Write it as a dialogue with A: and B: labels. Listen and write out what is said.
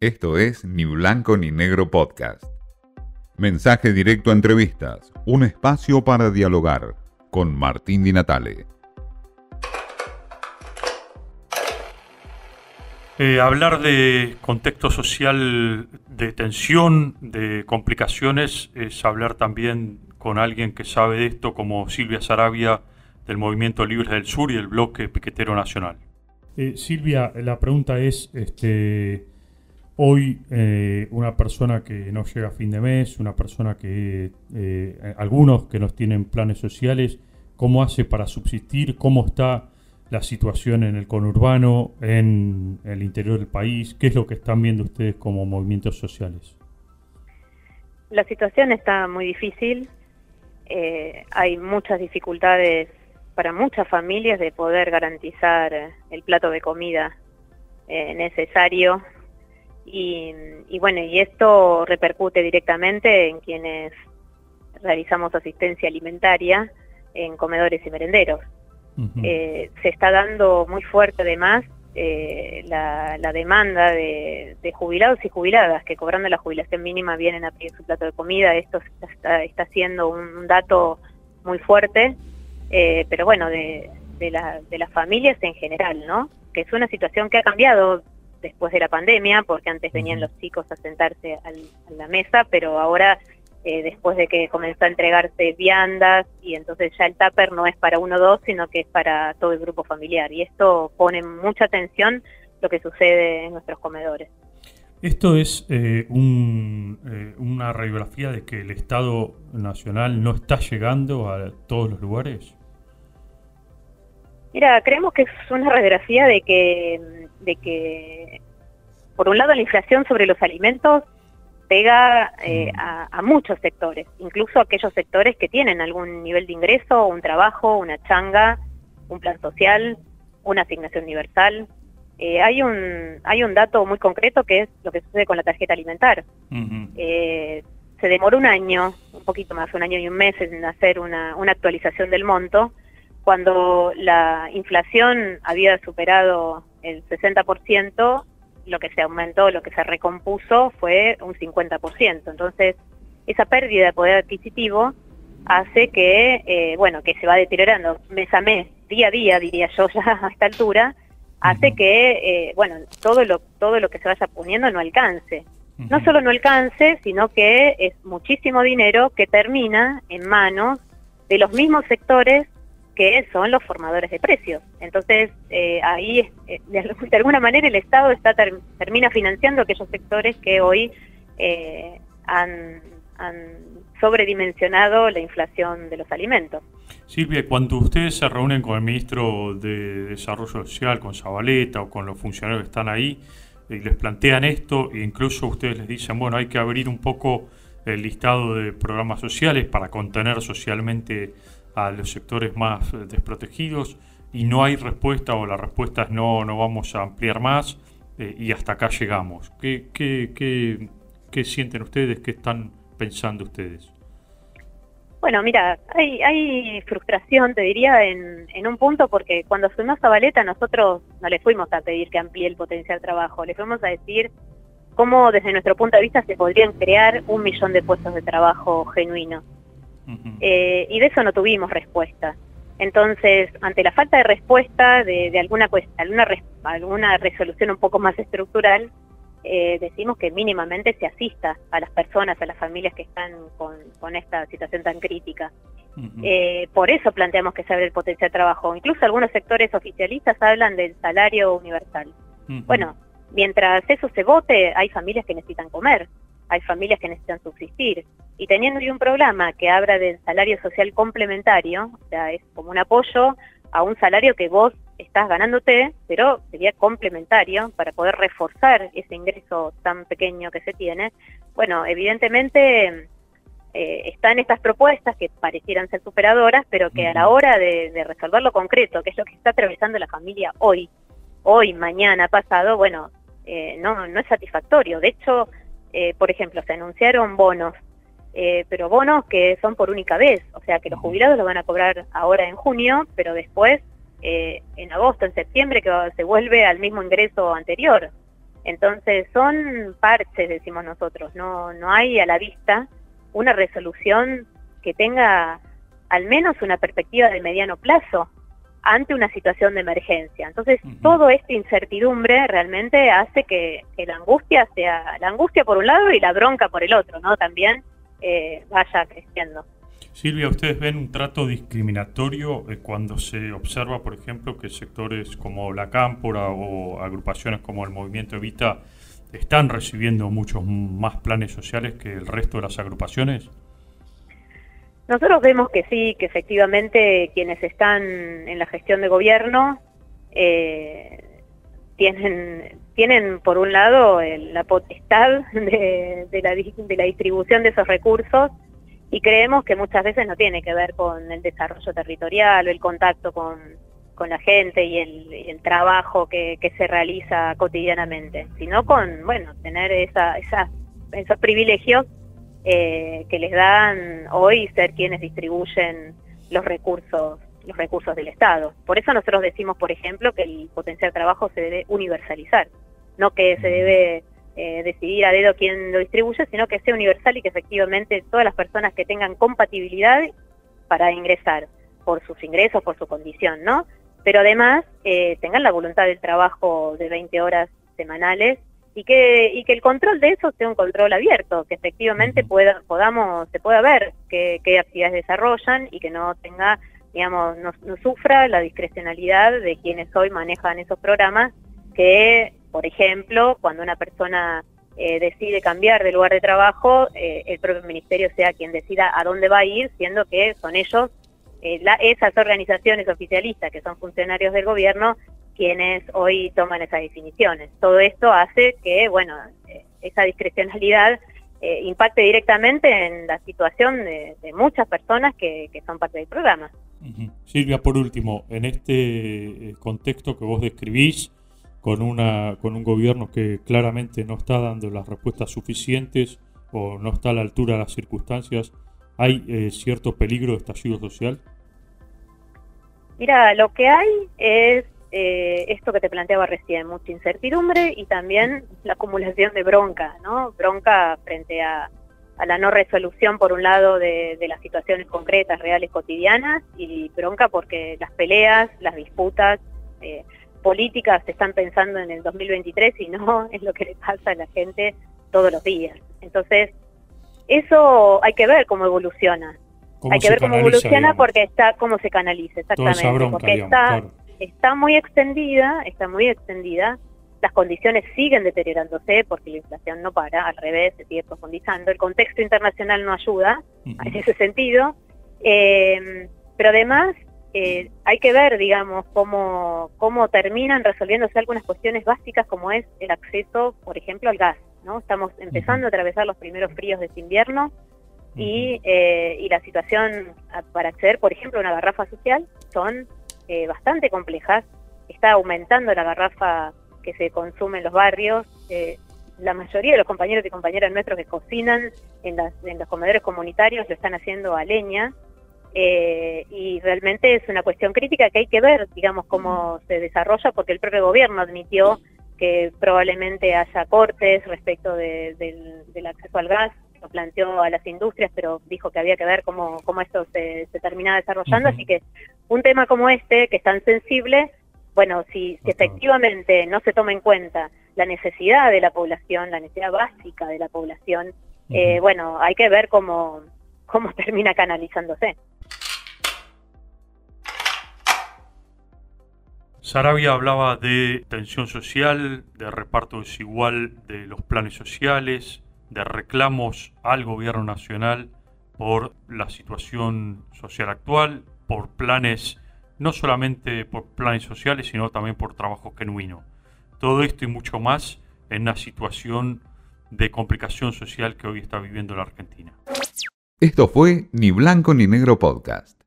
A: Esto es Ni Blanco ni Negro Podcast. Mensaje directo a entrevistas, un espacio para dialogar con Martín Di Natale.
B: Eh, hablar de contexto social de tensión, de complicaciones, es hablar también con alguien que sabe de esto, como Silvia Sarabia del Movimiento Libres del Sur y el Bloque Piquetero Nacional.
C: Eh, Silvia, la pregunta es, este, hoy eh, una persona que no llega a fin de mes, una persona que, algunos que no tienen planes sociales, ¿cómo hace para subsistir? ¿Cómo está la situación en el conurbano, en el interior del país? ¿Qué es lo que están viendo ustedes como movimientos sociales?
D: La situación está muy difícil. Eh, hay muchas dificultades para muchas familias de poder garantizar el plato de comida eh, necesario. Y, y bueno, y esto repercute directamente en quienes realizamos asistencia alimentaria en comedores y merenderos. Eh, se está dando muy fuerte además eh, la, demanda de, jubilados y jubiladas que cobrando la jubilación mínima vienen a pedir su plato de comida. Esto está, está siendo un, dato muy fuerte, eh, pero bueno, de, de, de las familias en general, ¿no? Que es una situación que ha cambiado después de la pandemia, porque antes venían los chicos a sentarse a la mesa, pero ahora eh, después de que comenzó a entregarse viandas y entonces ya el tupper no es para uno o dos, sino que es para todo el grupo familiar. Y esto pone mucha atención lo que sucede en nuestros comedores.
C: ¿Esto es eh, eh, una radiografía de que el Estado Nacional no está llegando a todos los lugares?
D: Mira, creemos que es una radiografía de que, de que, por un lado, la inflación sobre los alimentos pega eh, mm. a, muchos sectores, incluso aquellos sectores que tienen algún nivel de ingreso, un trabajo, una changa, un plan social, una asignación universal. Eh, hay un hay un dato muy concreto que es lo que sucede con la tarjeta alimentar. Eh, se demoró un año, un poquito más, un año y un mes en hacer una, una actualización del monto, cuando la inflación había superado el 60%, lo que se aumentó, lo que se recompuso fue un 50%. Entonces, esa pérdida de poder adquisitivo hace que, eh, bueno, que se va deteriorando mes a mes, día a día, diría yo ya a esta altura, hace que, eh, bueno, todo lo, todo lo que se vaya poniendo no alcance. No solo no alcance, sino que es muchísimo dinero que termina en manos de los mismos sectores que son los formadores de precios. Entonces, eh, ahí, eh, de, alguna manera, el Estado está termina financiando aquellos sectores que hoy eh, han, sobredimensionado la inflación de los alimentos.
C: Silvia, cuando ustedes se reúnen con el ministro de Desarrollo Social, con Zabaleta o con los funcionarios que están ahí, y les plantean esto, e incluso ustedes les dicen, bueno, hay que abrir un poco el listado de programas sociales para contener socialmente a los sectores más eh, desprotegidos y no hay respuesta o la respuesta es no, no vamos a ampliar más eh, y hasta acá llegamos. ¿Qué, qué, qué, qué sienten ustedes? ¿Qué están pensando ustedes?
D: Bueno, mira, hay, hay frustración, te diría, en, en un punto, porque cuando fuimos a Valeta nosotros no le fuimos a pedir que amplíe el potencial trabajo, le fuimos a decir cómo desde nuestro punto de vista se podrían crear un millón de puestos de trabajo genuinos. Eh, y de eso no tuvimos respuesta. Entonces, ante la falta de respuesta de, alguna, alguna, alguna resolución un poco más estructural, eh, decimos que mínimamente se asista a las personas, a las familias que están con, esta situación tan crítica. Eh, por eso planteamos que se abre el potencial de trabajo. Incluso algunos sectores oficialistas hablan del salario universal. Bueno, mientras eso se vote, hay familias que necesitan comer hay familias que necesitan subsistir. Y teniendo un programa que habla del salario social complementario, o sea, es como un apoyo a un salario que vos estás ganándote, pero sería complementario para poder reforzar ese ingreso tan pequeño que se tiene, bueno, evidentemente eh, están estas propuestas que parecieran ser superadoras, pero que a la hora de, resolver lo concreto, que es lo que está atravesando la familia hoy, hoy, mañana, pasado, bueno, eh, no, no es satisfactorio. De hecho, eh, por ejemplo, se anunciaron bonos, eh, pero bonos que son por única vez, o sea que los jubilados lo van a cobrar ahora en junio, pero después eh, en agosto, en septiembre, que se vuelve al mismo ingreso anterior. Entonces son parches, decimos nosotros, no, no hay a la vista una resolución que tenga al menos una perspectiva de mediano plazo ante una situación de emergencia. Entonces, todo esta incertidumbre realmente hace que, la angustia sea, la angustia por un lado y la bronca por el otro, ¿no? También eh, vaya creciendo.
C: Silvia, ¿ustedes ven un trato discriminatorio eh, cuando se observa, por ejemplo, que sectores como la Cámpora o agrupaciones como el Movimiento Evita están recibiendo muchos más planes sociales que el resto de las agrupaciones?
D: Nosotros vemos que sí, que efectivamente quienes están en la gestión de gobierno eh, tienen, tienen por un lado la potestad de, la, distribución de esos recursos y creemos que muchas veces no tiene que ver con el desarrollo territorial o el contacto con, con la gente y el, trabajo que, que, se realiza cotidianamente, sino con, bueno, tener esa, esa, esos privilegios eh, que les dan hoy ser quienes distribuyen los recursos los recursos del Estado. Por eso nosotros decimos, por ejemplo, que el potencial trabajo se debe universalizar, no que se debe eh, decidir a dedo quién lo distribuye, sino que sea universal y que efectivamente todas las personas que tengan compatibilidad para ingresar por sus ingresos, por su condición, ¿no? Pero además eh, tengan la voluntad del trabajo de 20 horas semanales y que, y que el control de eso sea un control abierto, que efectivamente pueda, podamos, se pueda ver qué, actividades desarrollan y que no tenga, digamos, no, sufra la discrecionalidad de quienes hoy manejan esos programas, que, por ejemplo, cuando una persona eh, decide cambiar de lugar de trabajo, eh, el propio ministerio sea quien decida a dónde va a ir, siendo que son ellos, eh, esas organizaciones oficialistas que son funcionarios del gobierno, quienes hoy toman esas definiciones. Todo esto hace que, bueno, eh, esa discrecionalidad eh, impacte directamente en la situación de, muchas personas que, son parte del programa.
C: Silvia, por último, en este eh, contexto que vos describís, con, una, con un gobierno que claramente no está dando las respuestas suficientes o no está a la altura de las circunstancias, ¿hay cierto peligro de estallido social?
D: Mira, lo que hay es eh, esto que te planteaba recién, mucha incertidumbre y también la acumulación de bronca, ¿no? Bronca frente a, la no resolución, por un lado, de, las situaciones concretas, reales, cotidianas, y bronca porque las peleas, las disputas eh, políticas se están pensando en el 2023 y no es lo que le pasa a la gente todos los días. Entonces, eso hay que ver cómo evoluciona. hay que ver cómo evoluciona porque está, cómo se canaliza, exactamente. porque está, está muy extendida, está muy extendida, las condiciones siguen deteriorándose porque la inflación no para, al revés, se sigue profundizando, el contexto internacional no ayuda en ese sentido, eh, pero además eh, hay que ver, digamos, cómo, cómo terminan resolviéndose algunas cuestiones básicas como es el acceso, por ejemplo, al gas, ¿no? Estamos empezando a atravesar los primeros fríos de este invierno y, eh, y la situación para acceder, por ejemplo, a una garrafa social son eh, bastante complejas. Está aumentando la garrafa que se consume en los barrios. Eh, la mayoría de los compañeros y compañeras nuestros que cocinan en, los comedores comunitarios lo están haciendo a leña. Eh, y realmente es una cuestión crítica que hay que ver, digamos, cómo se desarrolla, porque el propio gobierno admitió que probablemente haya cortes respecto del, acceso al gas, lo planteó a las industrias, pero dijo que había que ver cómo, cómo esto se, se terminaba desarrollando, así que un tema como este, que es tan sensible, bueno, si, efectivamente no se toma en cuenta la necesidad de la población, la necesidad básica de la población, eh, bueno, hay que ver cómo, cómo termina canalizándose.
C: Sarabia hablaba de tensión social, de reparto desigual de los planes sociales, de reclamos al gobierno nacional por la situación social actual, por planes, no solamente por planes sociales, sino también por trabajo genuino. Todo esto y mucho más en una situación de complicación social que hoy está viviendo la Argentina.
A: Esto fue Ni Blanco ni Negro Podcast.